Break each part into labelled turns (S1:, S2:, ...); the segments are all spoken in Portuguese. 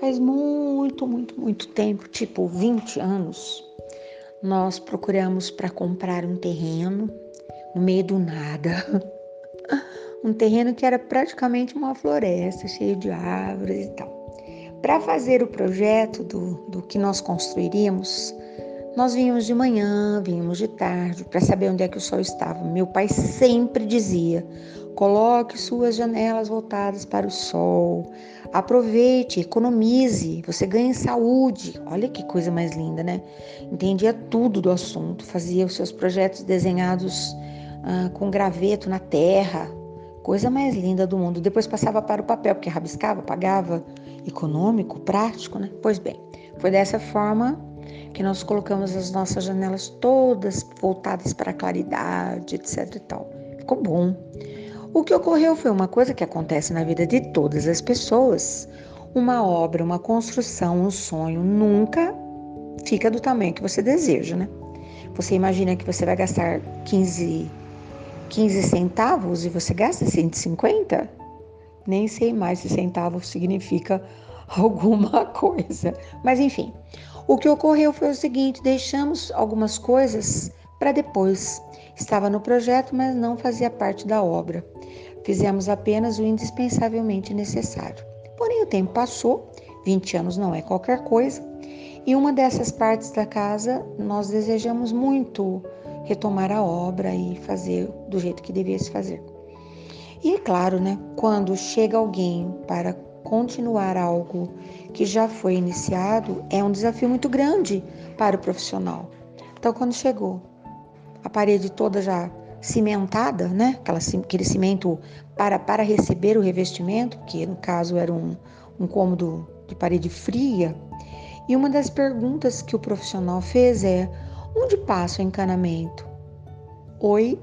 S1: faz muito, muito, muito tempo, tipo 20 anos, nós procuramos para comprar um terreno no meio do nada. Um terreno que era praticamente uma floresta, cheio de árvores e tal. Para fazer o projeto do, do que nós construiríamos, nós vínhamos de manhã, vínhamos de tarde, para saber onde é que o sol estava. Meu pai sempre dizia: coloque suas janelas voltadas para o sol, aproveite, economize, você ganha saúde. Olha que coisa mais linda, né? Entendia tudo do assunto, fazia os seus projetos desenhados ah, com graveto na terra, coisa mais linda do mundo. Depois passava para o papel, porque rabiscava, pagava, econômico, prático, né? Pois bem, foi dessa forma que nós colocamos as nossas janelas todas voltadas para a claridade, etc e tal. Ficou bom. O que ocorreu foi uma coisa que acontece na vida de todas as pessoas. Uma obra, uma construção, um sonho nunca fica do tamanho que você deseja, né? Você imagina que você vai gastar 15, 15 centavos e você gasta 150? Nem sei mais se centavos significa alguma coisa. Mas enfim, o que ocorreu foi o seguinte: deixamos algumas coisas para depois. Estava no projeto, mas não fazia parte da obra. Fizemos apenas o indispensavelmente necessário. Porém, o tempo passou, 20 anos não é qualquer coisa, e uma dessas partes da casa nós desejamos muito retomar a obra e fazer do jeito que devia se fazer. E é claro, né, quando chega alguém para continuar algo que já foi iniciado é um desafio muito grande para o profissional. Então, quando chegou a parede toda já cimentada, né? Aquela, aquele cimento para, para receber o revestimento, que no caso era um, um cômodo de parede fria. E uma das perguntas que o profissional fez é: onde passa o encanamento? Oi,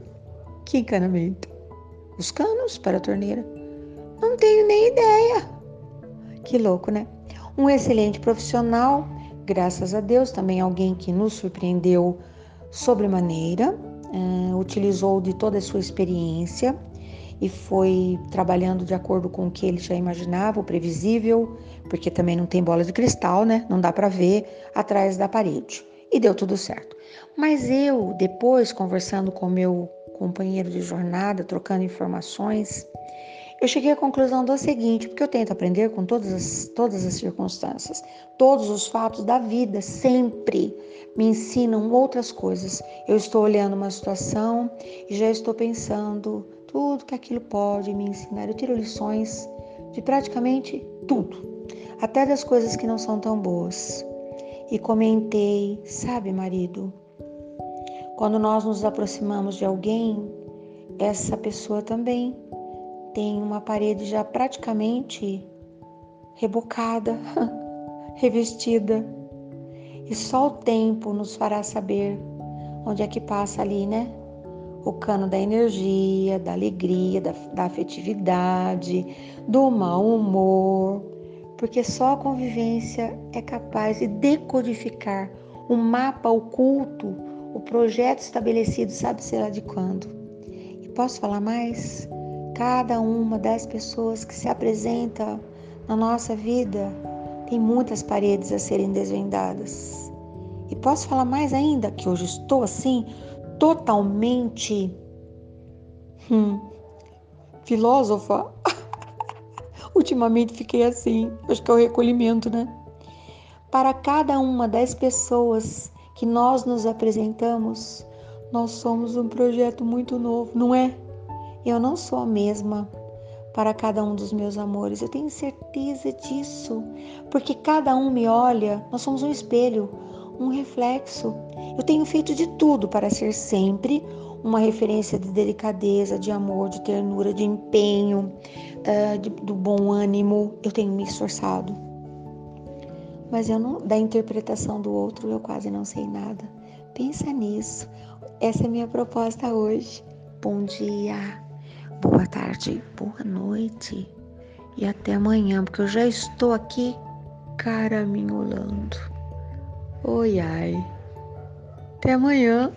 S1: que encanamento? Os canos para a torneira? Não tenho nem ideia. Que louco, né? Um excelente profissional, graças a Deus, também alguém que nos surpreendeu sobremaneira, uh, utilizou de toda a sua experiência e foi trabalhando de acordo com o que ele já imaginava, o previsível, porque também não tem bola de cristal, né? Não dá para ver atrás da parede. E deu tudo certo. Mas eu, depois, conversando com meu companheiro de jornada, trocando informações, eu cheguei à conclusão do seguinte, porque eu tento aprender com todas as, todas as circunstâncias, todos os fatos da vida, sempre me ensinam outras coisas. Eu estou olhando uma situação e já estou pensando tudo que aquilo pode me ensinar. Eu tiro lições de praticamente tudo, até das coisas que não são tão boas. E comentei, sabe, marido, quando nós nos aproximamos de alguém, essa pessoa também tem uma parede já praticamente rebocada, revestida. E só o tempo nos fará saber onde é que passa ali, né? O cano da energia, da alegria, da, da afetividade, do mau humor, porque só a convivência é capaz de decodificar o mapa oculto, o projeto estabelecido, sabe-se lá de quando. E posso falar mais? Cada uma das pessoas que se apresenta na nossa vida tem muitas paredes a serem desvendadas. E posso falar mais ainda que hoje estou assim, totalmente hum, filósofa. Ultimamente fiquei assim, acho que é o recolhimento, né? Para cada uma das pessoas que nós nos apresentamos, nós somos um projeto muito novo, não é? Eu não sou a mesma para cada um dos meus amores, eu tenho certeza disso, porque cada um me olha, nós somos um espelho, um reflexo. Eu tenho feito de tudo para ser sempre uma referência de delicadeza, de amor, de ternura, de empenho, uh, de, do bom ânimo. Eu tenho me esforçado. Mas eu não, da interpretação do outro eu quase não sei nada. Pensa nisso. Essa é a minha proposta hoje. Bom dia boa tarde, boa noite e até amanhã, porque eu já estou aqui caraminholando. Oi, ai. Até amanhã.